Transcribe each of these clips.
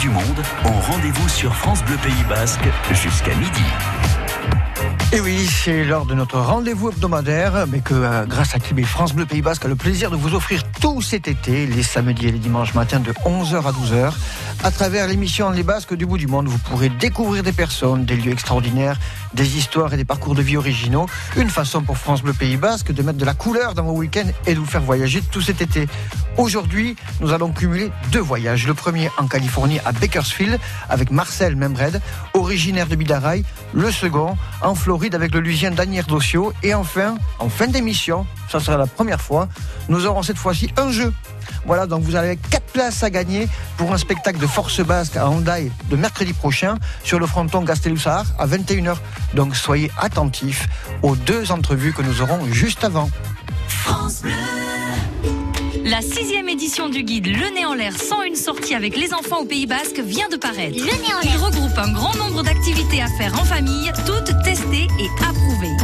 du monde ont rendez-vous sur France Bleu Pays Basque jusqu'à midi. Et oui, c'est lors de notre rendez-vous hebdomadaire, mais que euh, grâce à Kibé France Bleu Pays Basque a le plaisir de vous offrir tout cet été, les samedis et les dimanches matins de 11h à 12h. À travers l'émission Les Basques du bout du monde, vous pourrez découvrir des personnes, des lieux extraordinaires, des histoires et des parcours de vie originaux. Une façon pour France Bleu Pays Basque de mettre de la couleur dans vos week-ends et de vous faire voyager tout cet été. Aujourd'hui, nous allons cumuler deux voyages. Le premier en Californie à Bakersfield avec Marcel Membred, originaire de Bidaraï. Le second en Floride avec le Lusien Daniel Dossio. Et enfin, en fin d'émission, ça sera la première fois, nous aurons cette fois-ci un jeu. Voilà, donc vous avez quatre places à gagner pour un spectacle de force basque à Hondaï de mercredi prochain sur le fronton Gastelusar à 21h. Donc soyez attentifs aux deux entrevues que nous aurons juste avant. France. La sixième édition du guide Le Nez en l'air sans une sortie avec les enfants au Pays Basque vient de paraître. Le Nez en Il l'air. regroupe un grand nombre d'activités à faire en famille, toutes testées et approuvées.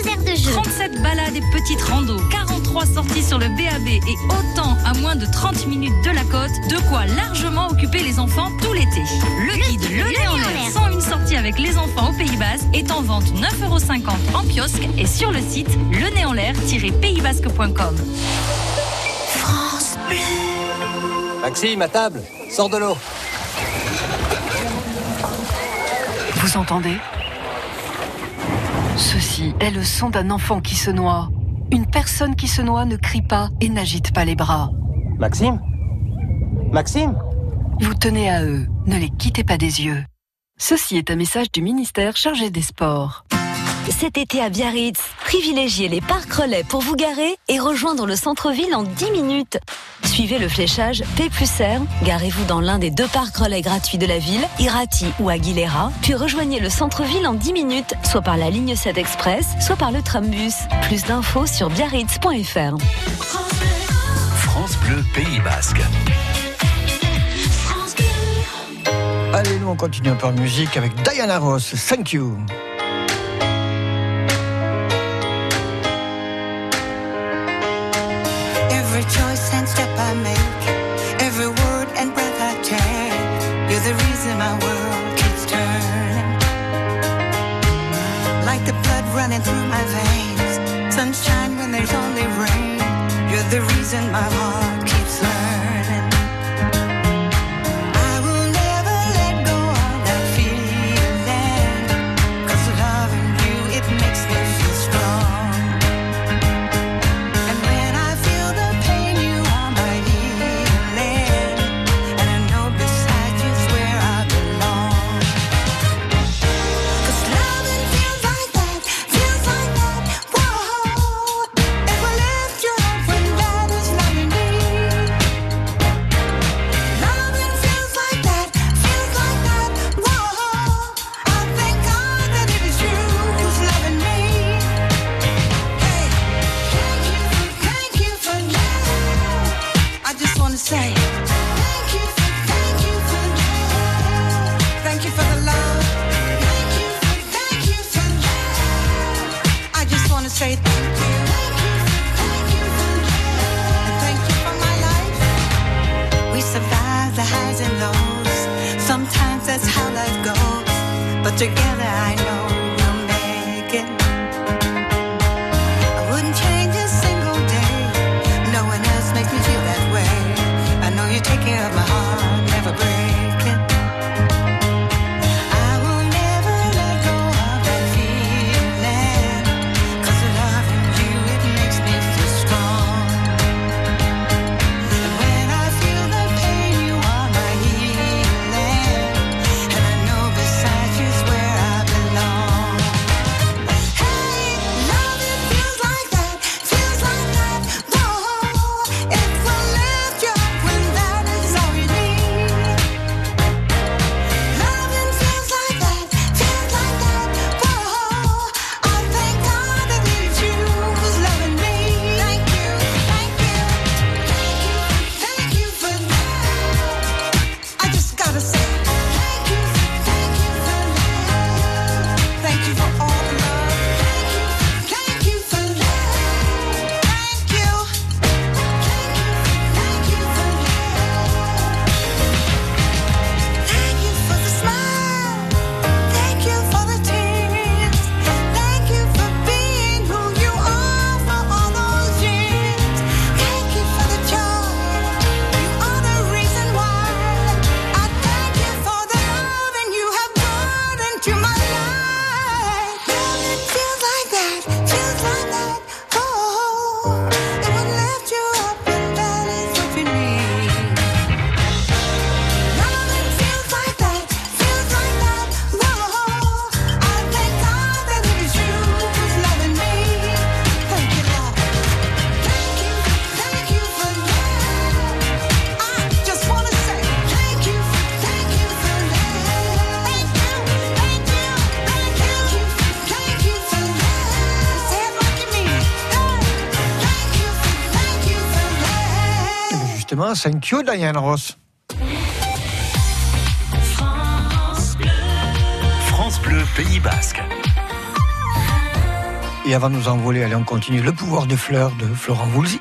22 heures de jeu. 37 balades et petites randos, 43 sorties sur le BAB et autant à moins de 30 minutes de la côte, de quoi largement occuper les enfants tout l'été. Le, guide Le, Nez en l'air sans une sortie avec les enfants au Pays Basque est en vente 9,50€ en kiosque et sur le site lenéenlair-paysbasque.com. Maxime, à table, sors de l'eau. Vous entendez? Ceci est le son d'un enfant qui se noie. Une personne qui se noie ne crie pas et n'agite pas les bras. Maxime? Maxime? Vous tenez à eux, ne les quittez pas des yeux. Ceci est un message du ministère chargé des Sports. Cet été à Biarritz, privilégiez les parcs relais pour vous garer et rejoindre le centre-ville en 10 minutes. Suivez le fléchage P plus R, garez-vous dans l'un des deux parcs relais gratuits de la ville, Irati ou Aguilera, puis rejoignez le centre-ville en 10 minutes, soit par la ligne 7 Express, soit par le trambus. Plus d'infos sur biarritz.fr. France Bleu Pays Basque. Allez, nous on continue un peu en musique avec Diana Ross. Thank you. Only rain, you're the reason my heart Thank you, Diane Ross. France Bleu Pays Basque. Et avant de nous envoler, allez, on continue. Le pouvoir des fleurs de Florent Woolsey.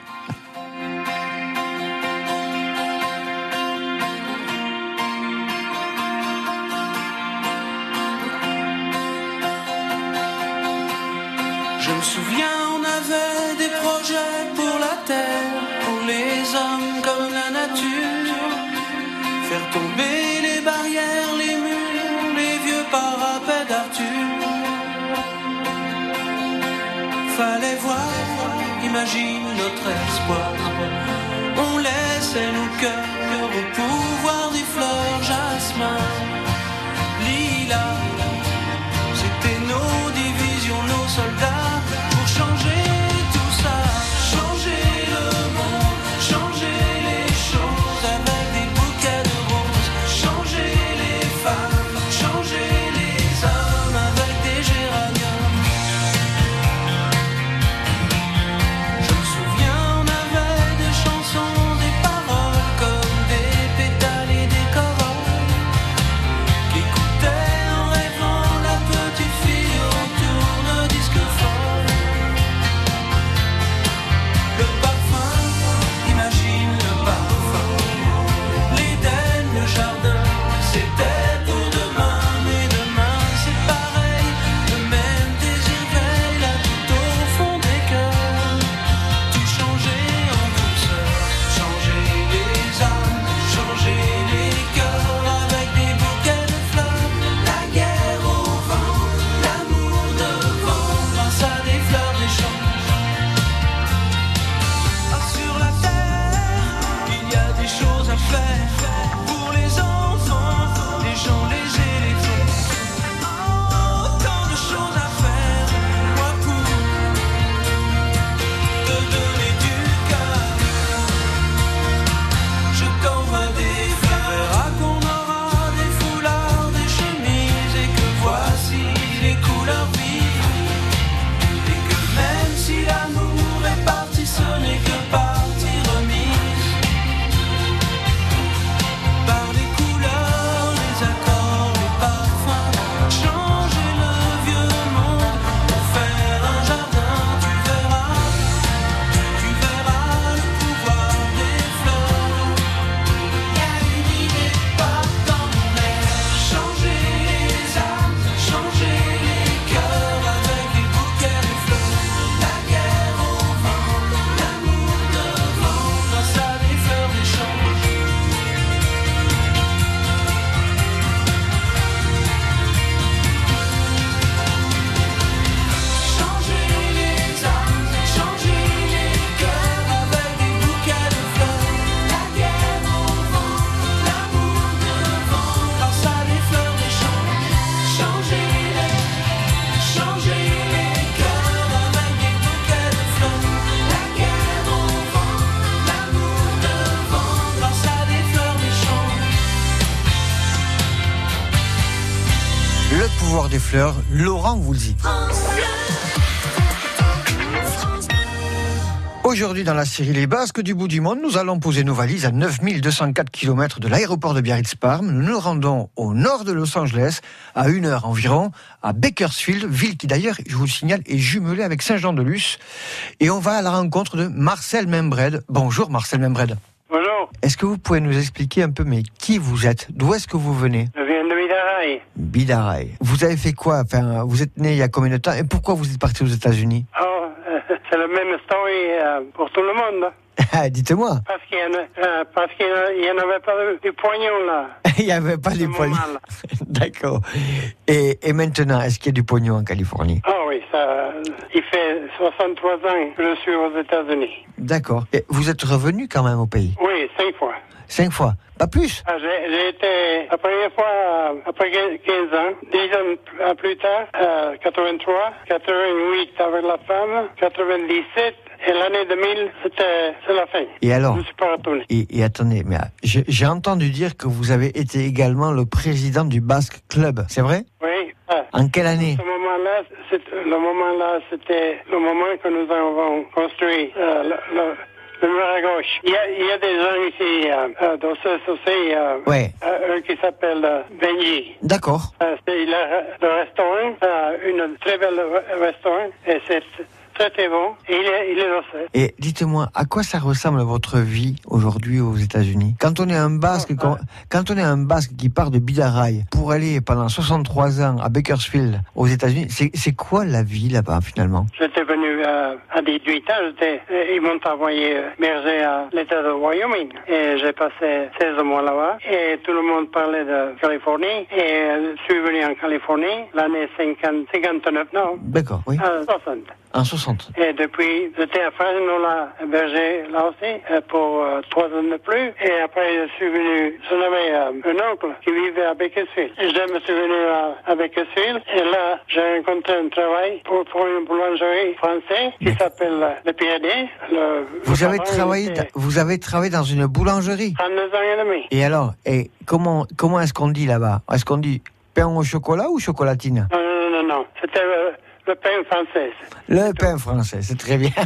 Aujourd'hui, dans la série Les Basques du bout du monde, nous allons poser nos valises à 9204 km de l'aéroport de Biarritz-Parme. Nous nous rendons au nord de Los Angeles, à une heure environ, à Bakersfield, ville qui d'ailleurs, je vous le signale, est jumelée avec Saint-Jean-de-Luz. Et on va à la rencontre de Marcel Membred. Bonjour Marcel Membred. Bonjour, Est-ce que vous pouvez nous expliquer un peu, mais qui vous êtes? D'où est-ce que vous venez? Je viens de Midaraï. Bidaraï. Vous avez fait quoi? Enfin, vous êtes né il y a combien de temps? Et pourquoi vous êtes parti aux États-Unis? Oh, c'est la même story euh, pour tout le monde. Ah, Dites-moi. Parce qu'il y en, a- euh, en avait pas du poignon là. il n'y avait pas poignets. moment-là. D'accord. Et, et maintenant, est-ce qu'il y a du pognon en Californie? Ah oui, ça, il fait 63 ans que je suis aux États-Unis. D'accord. Vous êtes revenu quand même au pays? Oui, cinq fois. Cinq fois Pas plus Ah, j'ai été la première fois euh, après 15 ans, 10 ans p- plus tard, euh, 83, 88 avec la femme, 97 et l'année 2000, c'était c'est la fin. Et alors Je ne suis pas retourné. et, et attendez, mais ah, j'ai entendu dire que vous avez été également le président du Basque Club, c'est vrai? Oui. ah. En quelle année? Ce moment-là, c'est- le moment-là, c'était le moment que nous avons construit euh, le, le- le mur à gauche. Il y a, il y a des gens ici, euh, euh, dans ce aussi, euh, Ouais. euh, un qui s'appelle euh, Benji. D'accord. Euh, c'est il a le restaurant, euh, une très belle re- restaurant, et c'est très bon. Et il est, il est lancé. Et dites-moi, à quoi ça ressemble votre vie aujourd'hui aux États-Unis? Quand on est un basque, quand, quand on est un basque qui part de Bidaraï pour aller pendant 63 ans à Bakersfield aux États-Unis, c'est quoi la vie là-bas finalement? J'étais venu euh, à 18 ans, euh, ils m'ont envoyé euh, berger à l'État de Wyoming. Et j'ai passé 16 mois là-bas. Et tout le monde parlait de Californie. Et je suis venu en Californie l'année 50, 59, non, D'accord, oui. euh, 60. En 60. Et depuis, j'étais à Fresno, là, berger, là aussi, euh, pour euh, trois ans de plus. Et après, je suis venu, je n'avais euh, un oncle qui vivait à. Et je me suis venu à, à. Et là, j'ai rencontré un travail pour, pour une boulangerie française qui s'appelle euh, le PAD. Le, Vous avez travaillé, vous avez travaillé dans une boulangerie? 32 ans et demi. Et alors, et comment comment est-ce qu'on dit là-bas? Est-ce qu'on dit pain au chocolat ou chocolatine? Non, non, non, non. C'était le pain français. Le pain français, c'est très bien.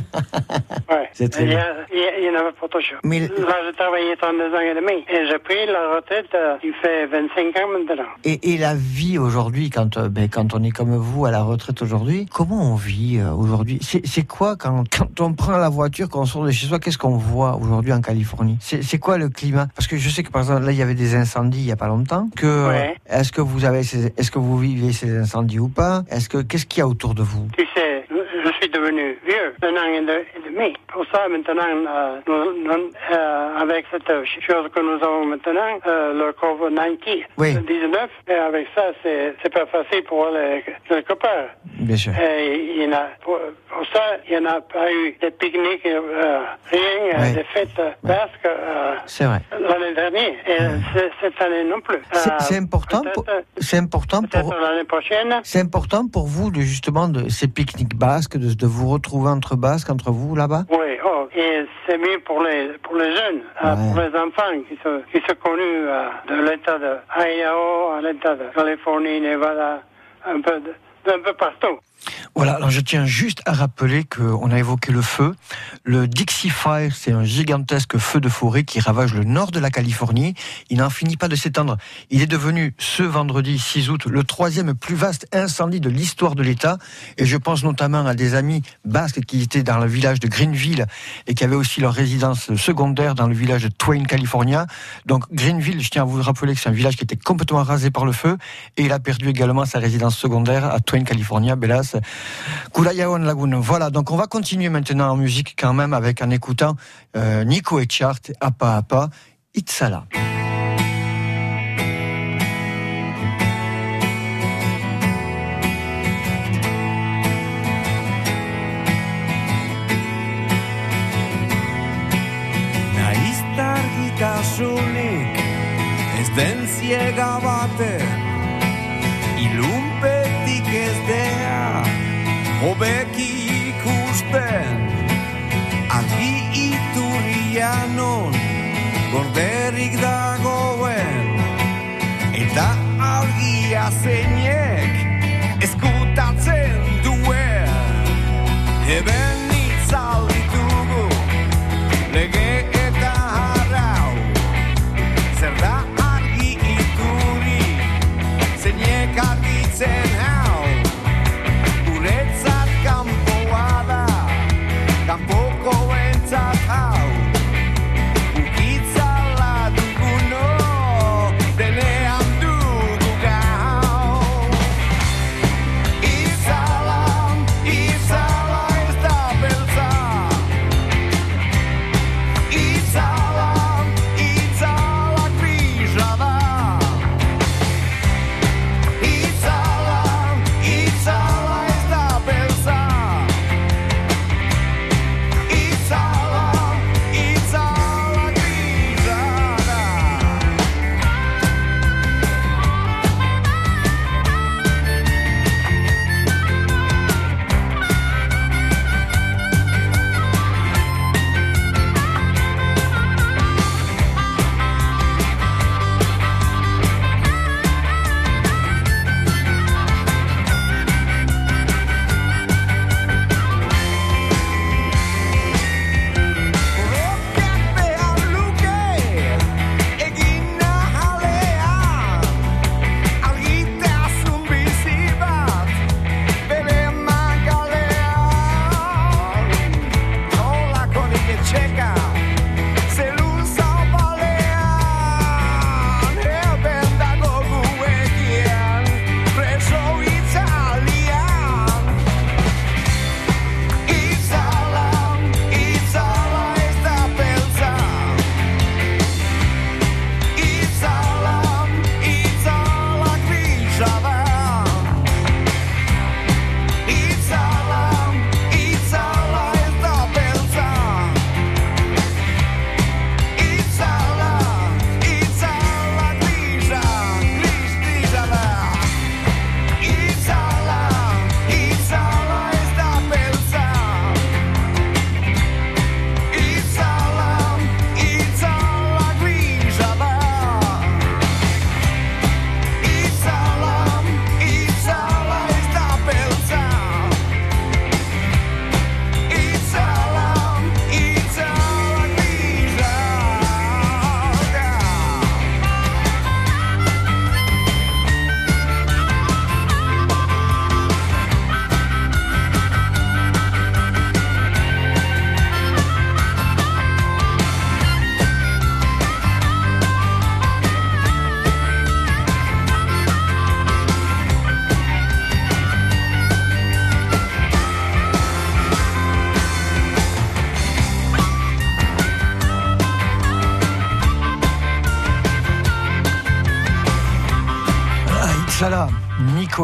Ouais. C'est très il, y bien. a, il y a- il y en avait pas trop chaud. Mais- Là, j'ai travaillé 32 ans et demi. Et j'ai pris la retraite, euh, il fait 25 ans maintenant. Et, et la vie aujourd'hui, quand, euh, ben, quand on est comme vous à la retraite aujourd'hui, comment on vit euh, aujourd'hui? C'est quoi quand, quand on prend la voiture, quand on sort de chez soi, qu'est-ce qu'on voit aujourd'hui en Californie? C'est quoi le climat? Parce que je sais que par exemple là il y avait des incendies il y a pas longtemps. Que Ouais. est-ce que vous avez, ces- est-ce que vous vivez ces incendies ou pas? Est-ce que qu'est-ce qu'il y a autour de vous. Je suis devenu un an et de- et demi. Pour ça, maintenant, euh, nous- nous- euh, avec cette chose que nous avons maintenant, euh, le COVID-19, Oui. 19, et avec ça, c'est c'est pas facile pour les, les copains. Bien sûr. Et il y en a, pour, pour ça, il n'y en a pas eu de pique-nique, rien, Ouais. de fêtes euh, basques C'est vrai. l'année dernière, et c'est- cette année non plus. C'est important. Pour, c'est important pour. l'année prochaine. C'est important pour vous de justement de ces pique-niques basques, de, de vous retrouver entre basques, entre vous là-bas? Oui, oh, et c'est mieux pour les pour les jeunes, euh, Ouais. pour les enfants qui sont qui sont connus euh, de l'État de Idaho à l'État de Californie, Nevada, un peu de, d'un peu partout. Voilà, alors je tiens juste à rappeler qu'on a évoqué le feu. Le Dixie Fire, c'est un gigantesque feu de forêt qui ravage le nord de la Californie. Il n'en finit pas de s'étendre. Il est devenu, ce vendredi 6 août, le troisième plus vaste incendie de l'histoire de l'État. Et je pense notamment à des amis basques qui étaient dans le village de Greenville et qui avaient aussi leur résidence secondaire dans le village de Twain, California. Donc Greenville, je tiens à vous rappeler que c'est un village qui était complètement rasé par le feu et il a perdu également sa résidence secondaire à Twain, California, Belas. Kulayawan Lagoon. Voilà, donc on va continuer maintenant en musique quand même avec en écoutant euh, Nico et Chart, Apa Apa, Itzala. Naiztargitasunik ez den ziega hobeki ikusten Argi iturrianon gorderik dagoen. Eta argia zeinek eskutatzen duen. Eben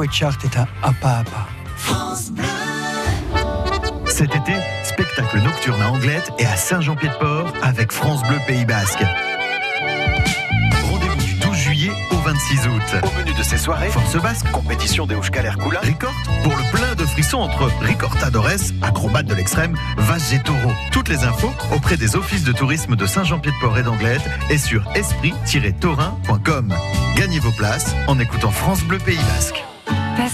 Nico Echart est à Apa Apa. Cet été, spectacle nocturne à Anglette et à Saint-Jean-Pied-de-Port avec France Bleu Pays Basque. Rendez-vous du 12 juillet au 26 août. Au menu de ces soirées, Force Basque, compétition des Euskal Kula, Record, pour le plein de frissons entre Ricortadores, acrobate de l'extrême, Vache et Taureau. Toutes les infos auprès des offices de tourisme de Saint-Jean-Pied-de-Port et d'Anglette et sur esprit-taurin.com. Gagnez vos places en écoutant France Bleu Pays Basque.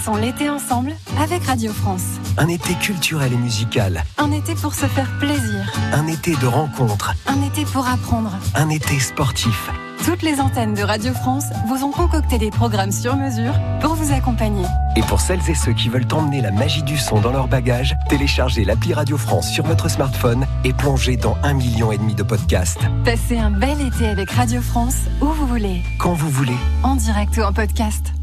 Passons l'été ensemble avec Radio France. Un été culturel et musical. Un été pour se faire plaisir. Un été de rencontres. Un été pour apprendre. Un été sportif. Toutes les antennes de Radio France vous ont concocté des programmes sur mesure pour vous accompagner. Et pour celles et ceux qui veulent emmener la magie du son dans leur bagage, téléchargez l'appli Radio France sur votre smartphone et plongez dans un million et demi de podcasts. Passez un bel été avec Radio France où vous voulez, Quand vous voulez. en direct ou en podcast.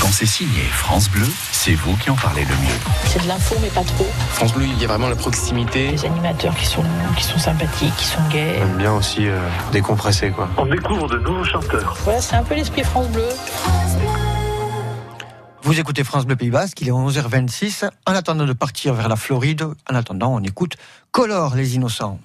Quand c'est signé France Bleu, c'est vous qui en parlez le mieux. C'est de l'info, mais pas trop. France Bleu, il y a vraiment la proximité. Les animateurs qui sont, qui sont sympathiques, qui sont gays. J'aime bien aussi euh, décompresser quoi. On découvre de nouveaux chanteurs. Voilà, c'est un peu l'esprit France Bleu. Vous écoutez France Bleu Pays Basque, il est 11h26. En attendant de partir vers la Floride, en attendant, on écoute Color les innocents.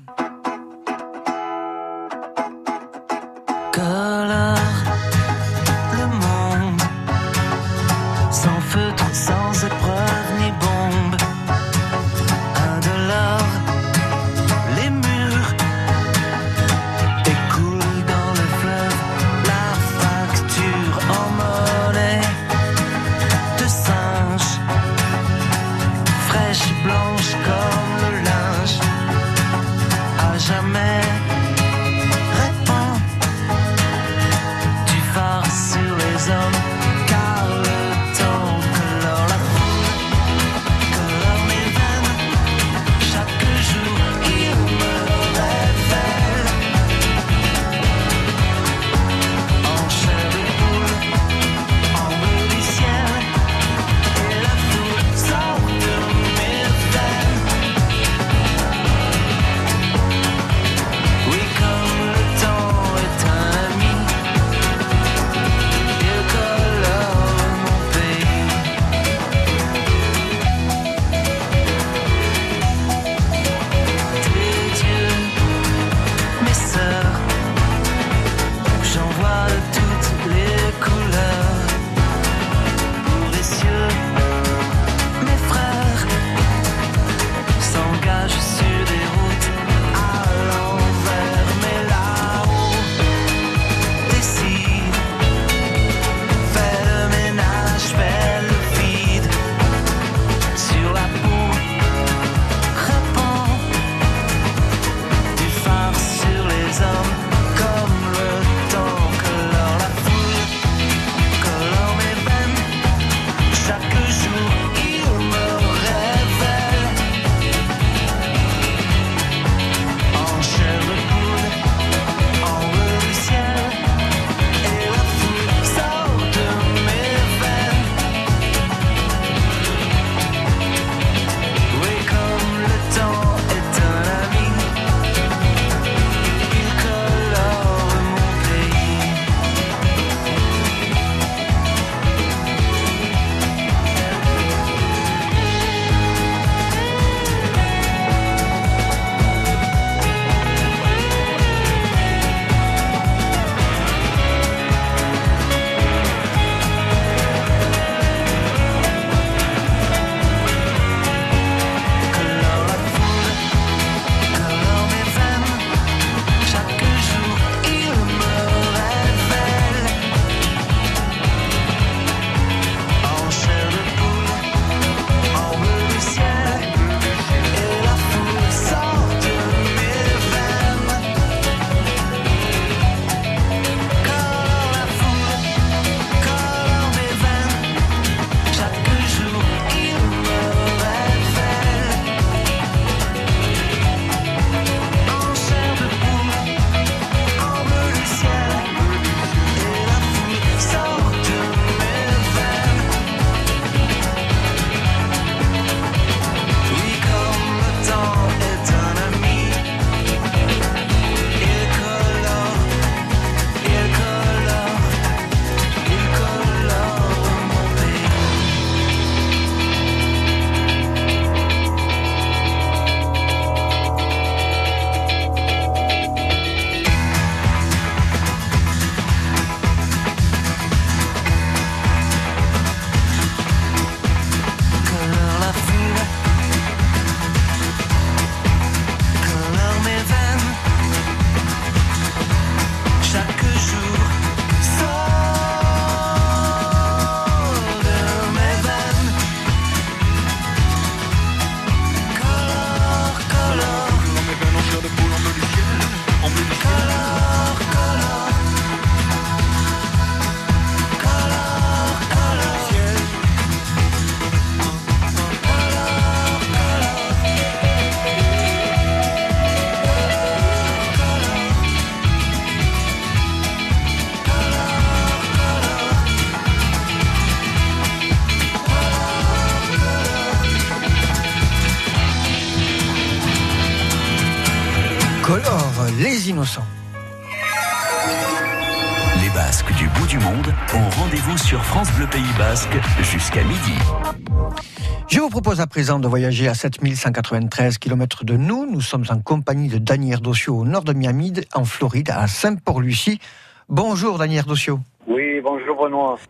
Propose à présent de voyager à 7193 km de nous. Nous sommes en compagnie de Daniel Dossio au nord de Miami, en Floride, à Saint-Port-Lucie. Bonjour Daniel Dossio.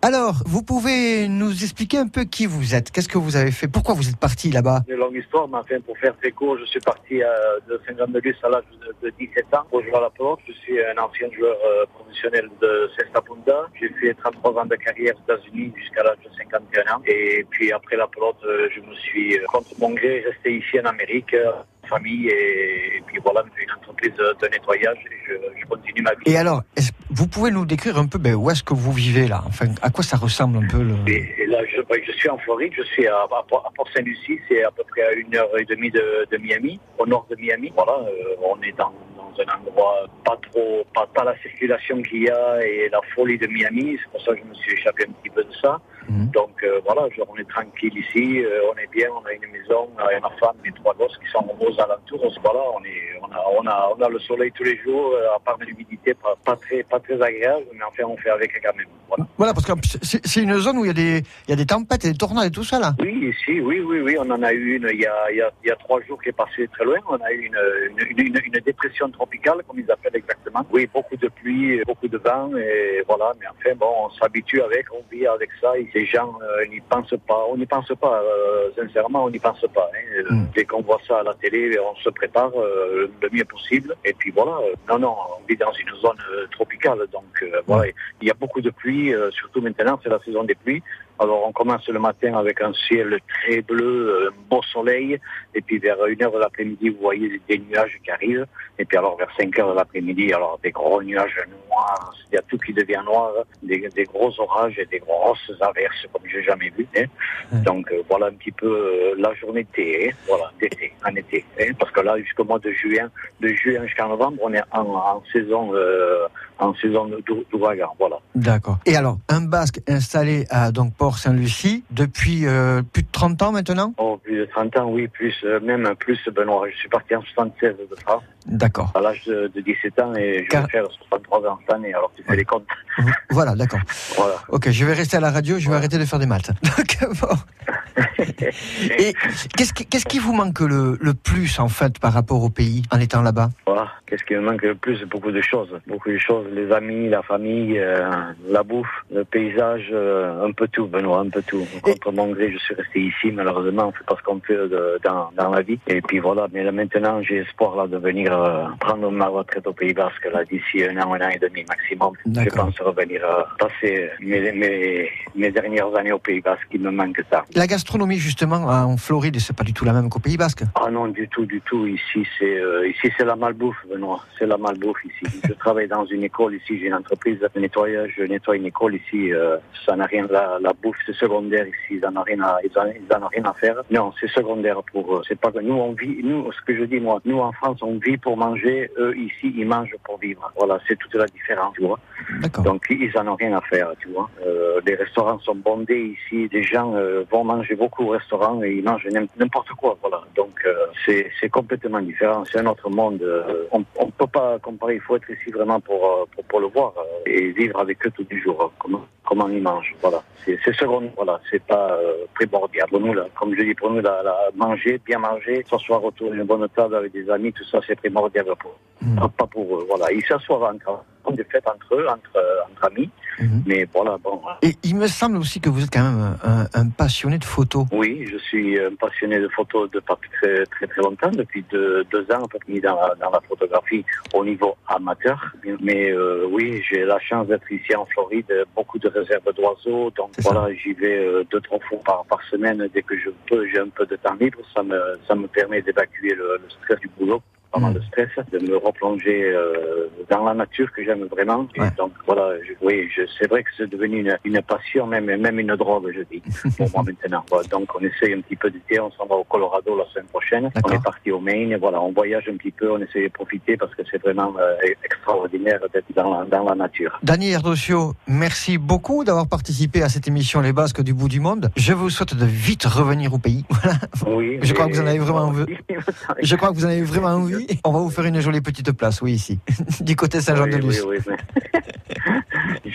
Alors, vous pouvez nous expliquer un peu qui vous êtes Qu'est-ce que vous avez fait? Pourquoi vous êtes parti là-bas? C'est une longue histoire, mais enfin, pour faire très court, je suis parti euh, de Saint-Jean-de-Luz à l'âge de, de 17 ans pour jouer à la pelote. Je suis un ancien joueur euh, professionnel de Cesta Punta. J'ai fait 33 ans de carrière aux États-Unis jusqu'à l'âge de 51 ans. Et puis après la pelote, euh, je me suis, contre mon gré, resté ici en Amérique. Euh, famille et, et puis voilà une entreprise de de nettoyage et je, je continue ma vie. Et alors, vous pouvez nous décrire un peu ben, où est-ce que vous vivez là? Enfin, à quoi ça ressemble un peu le... Et, et là, je, ben, je suis en Floride, je suis à, à, Port- à Port-Saint-Lucie, c'est à peu près à une heure et demie de, de Miami, au nord de Miami. Voilà, euh, on est dans, dans un endroit pas trop, pas, pas la circulation qu'il y a et la folie de Miami. C'est pour ça que je me suis échappé un petit peu de ça. Donc euh, voilà, on est tranquille ici, euh, on est bien, on a une maison, on a ma femme, mes trois gosses qui sont aux alentours. Voilà, on est, on a, on a, on a le soleil tous les jours, euh, à part de l'humidité, pas, pas très, pas très agréable, mais enfin on fait avec quand même. Voilà. Voilà, parce que c'est une zone où il y, a des, il y a des tempêtes et des tornades et tout ça là. Oui, ici, oui, oui, oui, on en a eu une il y a, il y a, il y a trois jours qui est passée très loin. On a eu une, une, une, une dépression tropicale, comme ils appellent exactement. Oui, beaucoup de pluie, beaucoup de vent, et voilà. Mais enfin, bon, on s'habitue avec, on vit avec ça. Et ces gens euh, n'y pensent pas. On n'y pense pas, euh, sincèrement, on n'y pense pas. hein. Euh, Dès qu'on voit ça à la télé, on se prépare euh, le mieux possible. Et puis voilà. Non, non, on vit dans une zone tropicale, donc voilà. Il y a beaucoup de pluie, surtout maintenant, c'est la saison des pluies. Alors on commence le matin avec un ciel très bleu, un beau soleil, et puis vers 1h de l'après-midi, vous voyez des nuages qui arrivent, et puis alors vers 5h de l'après-midi, alors des gros nuages noirs, il y a tout qui devient noir, des, des gros orages et des grosses averses comme j'ai jamais vu. hein. Donc euh, voilà un petit peu euh, la journée d'été, hein. voilà, d'été, en été. hein. Parce que là, jusqu'au mois de juin, de juin jusqu'à novembre, on est en, en saison, euh, en saison d'ou- d'ouragan, voilà. D'accord. Et alors, un Basque installé à donc Port-Saint-Lucie depuis euh, plus de 30 ans maintenant? Oh, plus de 30 ans, oui, plus, euh, même plus, Benoît. Je suis parti en 76 de France, D'accord. à l'âge de, de 17 ans, et je vais faire 63 ans cette année, alors tu fais les comptes. Voilà, d'accord. Voilà. Ok, je vais rester à la radio, je vais arrêter de faire des maths. Donc, bon. Et qu'est-ce qui, qui vous manque le, le plus en fait par rapport au pays en étant là-bas? Voilà. Qu'est-ce qui me manque le plus? Beaucoup de choses. Beaucoup de choses. Les amis, la famille, euh, la bouffe, le paysage, euh, un peu tout, Benoît, un peu tout. Contre mon gré, je suis resté ici, malheureusement. On fait pas ce qu'on peut de- dans, dans la vie. Et puis voilà. Mais là, maintenant, j'ai espoir là de venir euh, prendre ma retraite au Pays Basque là d'ici un an, un an et demi maximum. Je pense revenir euh, passer mes, mes, mes dernières années au Pays Basque. Il me manque ça. La gastronomie justement en Floride, c'est pas du tout la même qu'au Pays Basque. Ah non, du tout, du tout. Ici, c'est euh, ici c'est la malbouffe, Benoît. C'est la malbouffe ici. Je travaille dans une école ici. J'ai une entreprise de nettoyage. Je nettoie une école ici. euh, ça n'a rien. La, la bouffe, c'est secondaire ici. Ils en ont rien à, ils en, ils en ont rien à faire. Non, c'est secondaire pour eux. C'est pas que nous on vit. Nous, ce que je dis moi, nous en France, on vit pour manger. Eux ici, ils mangent pour vivre. Voilà, c'est toute la différence, tu vois. Donc ils en ont rien à faire, tu vois. Euh, les restaurants sont bondés ici. Les gens euh, vont manger beaucoup au restaurant et ils mangent n'im- n'importe quoi, voilà. Donc euh, c'est complètement différent. C'est un autre monde. Euh, on on peut pas comparer. Il faut être ici vraiment pour pour, pour le voir et vivre avec eux tous les jours. euh, Comment comment ils mangent, voilà. C'est c'est secondaire, voilà. C'est pas euh, primordial pour nous là. Comme je dis pour nous, manger, bien manger, s'asseoir autour d'une bonne table avec des amis, tout ça, c'est primordial pour eux. Pas, pas pour eux, voilà. Ils s'assoient entre font des fêtes entre eux, entre, euh, entre amis. Mais voilà, bon. Et il me semble aussi que vous êtes quand même un, un passionné de photos. Oui, je suis un passionné de photos depuis très très très longtemps, depuis deux, deux ans, peu près dans la, dans la photographie au niveau amateur. Mais euh, oui, j'ai la chance d'être ici en Floride, beaucoup de réserves d'oiseaux, donc voilà, j'y vais euh, deux trois fois par, par semaine dès que je peux, j'ai un peu de temps libre, ça me ça me permet d'évacuer le, le stress du boulot. De stress, de me replonger euh, dans la nature que j'aime vraiment. Et donc voilà, je, oui, je, c'est vrai que c'est devenu une, une passion, même même une drogue, je dis, pour moi maintenant. Voilà, donc on essaye un petit peu d'été, on s'en va au Colorado la semaine prochaine. On est parti au Maine, et voilà, on voyage un petit peu, on essaie de profiter parce que c'est vraiment euh, extraordinaire d'être dans la, dans la nature. Dany Erdocio, merci beaucoup d'avoir participé à cette émission Les Basques du bout du monde. Je vous souhaite de vite revenir au pays. Voilà. Oui. Je crois que vous en avez vraiment envie. Je crois que vous en avez vraiment envie. Oui, on va vous faire une jolie petite place, oui, ici, du côté Saint-Jean-de-Luz. oui, oui,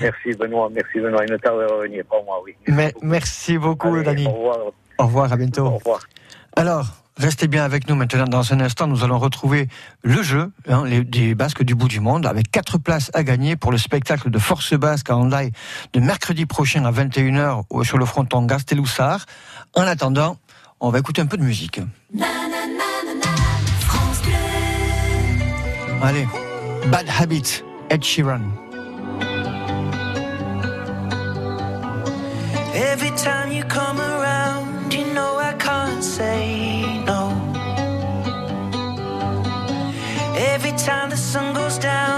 merci Benoît, merci Benoît. Il me tarde de revenir, pas moi, oui. Mais merci beaucoup, Allez, Dani. Au revoir. Au revoir, à bientôt. Au revoir. Alors, restez bien avec nous maintenant. Dans un instant, nous allons retrouver le jeu hein, les, des Basques du bout du monde avec quatre places à gagner pour le spectacle de Force Basque en live de mercredi prochain à 21h au- sur le fronton Gasteloussard. En attendant, on va écouter un peu de musique. Allez, Bad Habit, Ed Sheeran. Every time you come around, you know I can't say no. Every time the sun goes down,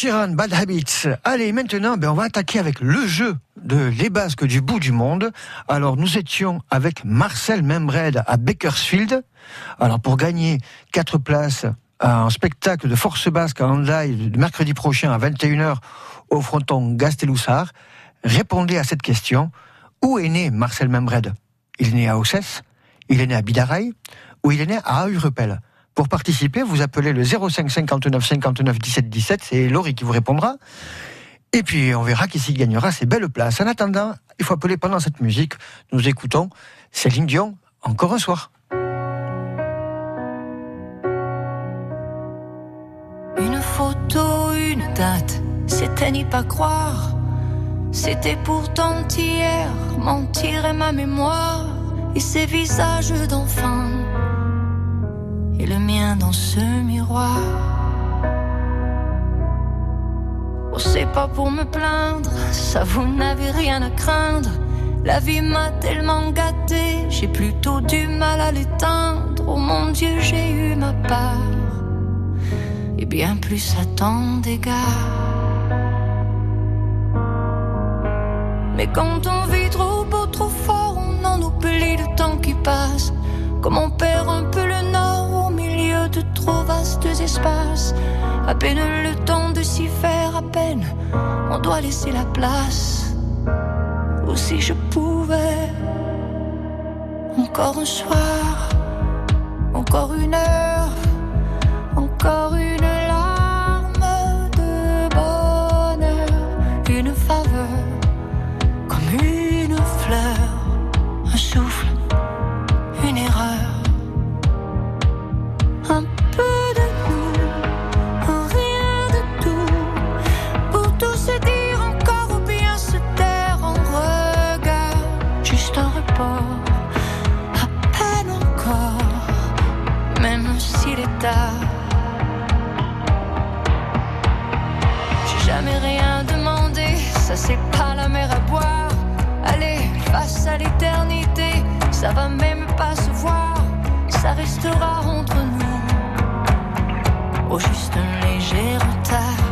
Ed Sheeran, Bad Habits. Allez, maintenant, ben, on va attaquer avec le jeu de Les Basques du bout du monde. Alors, nous étions avec Marcel Membred à Bakersfield. Alors, pour gagner quatre places à un spectacle de Force Basque live le mercredi prochain à 21h au fronton Gasteloussard, répondez à cette question. Où est né Marcel Membred? Il est né à Ossès, il est né à Bidaraï ou il est né à Aurepel? Pour participer, vous appelez le 05 59 59 17 17, c'est Laurie qui vous répondra. Et puis on verra qui s'y gagnera ces belles places. En attendant, il faut appeler pendant cette musique. Nous écoutons Céline Dion, encore un soir. Une photo date, c'était n'y pas croire. C'était pourtant hier, mentir est ma mémoire et ses visages d'enfant et le mien dans ce miroir. Oh, c'est pas pour me plaindre, ça vous n'avez rien à craindre. La vie m'a tellement gâté, j'ai plutôt du mal à l'éteindre. Oh mon Dieu, j'ai eu ma part et bien plus à tant d'égards. Mais quand on vit trop beau, trop fort, on en oublie le temps qui passe. Comme on perd un peu le nord trop vastes espaces. À peine le temps de s'y faire, à peine on doit laisser la place. Ou si je pouvais, encore un soir, encore une heure, encore une larme de bonheur, une faveur comme une fleur, un souffle, J'ai jamais rien demandé, ça c'est pas la mer à boire. Allez, face à l'éternité, ça va même pas se voir, ça restera entre nous. Au juste un léger retard.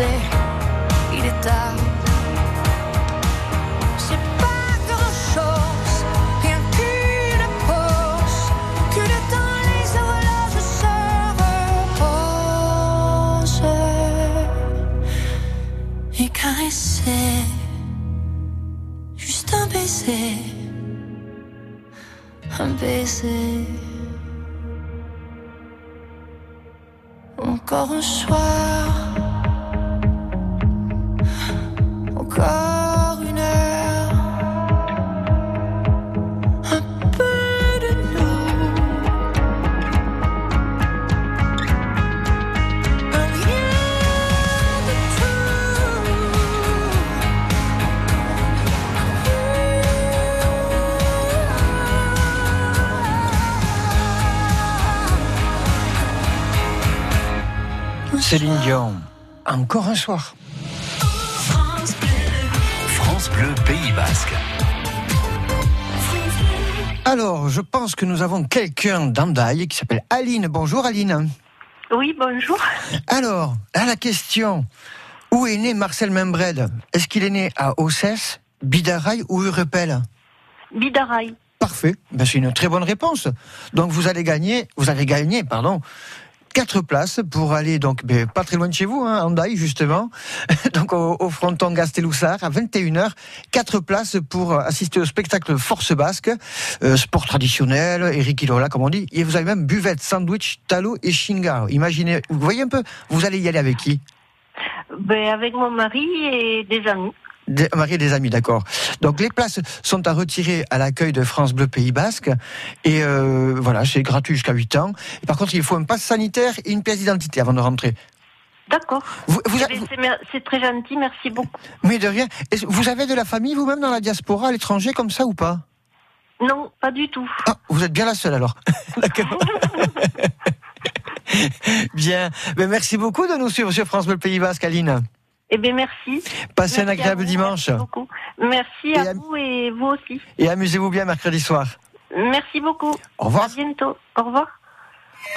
Il est tard. C'est pas grand chose, rien qu'une pause. Que le temps, les horloges se reposent. Et caresser, juste un baiser. Un baiser. Encore un soir, encore un soir. France Bleu Pays Basque. Alors, je pense que nous avons quelqu'un d'Andaille qui s'appelle Aline. Bonjour Aline. Oui, bonjour. Alors, à la question, où est né Marcel Membred? Est-ce qu'il est né à Ossès, Bidaraï ou Urepel? Bidaraï. Parfait, ben, c'est une très bonne réponse. Donc vous allez gagner, vous avez gagné, pardon, quatre places pour aller donc pas très loin de chez vous, hein, justement, donc au, au fronton Gasteloussard à 21h, quatre places pour assister au spectacle Force Basque, euh, sport traditionnel, Eric Ilola comme on dit, et vous avez même buvette, sandwich, talo et shinga. Imaginez, vous voyez un peu, vous allez y aller avec qui? Ben, avec mon mari et des amis. Des, des amis, d'accord. Donc les places sont à retirer à l'accueil de France Bleu Pays Basque. Et euh, voilà, c'est gratuit jusqu'à 8 ans. Et par contre, il faut un passe sanitaire et une pièce d'identité avant de rentrer. D'accord. Vous- vous Eh ben, c'est très gentil, merci beaucoup. Mais de rien. Vous avez de la famille vous-même dans la diaspora à l'étranger comme ça ou pas? Non, pas du tout. Ah, vous êtes bien la seule alors. D'accord. bien. Ben, merci beaucoup de nous suivre sur France Bleu Pays Basque, Aline. Eh bien, merci. Passez un agréable vous, dimanche. Merci beaucoup. Merci à- vous et vous aussi. Et amusez-vous bien mercredi soir. Merci beaucoup. Au revoir. À bientôt. Au revoir.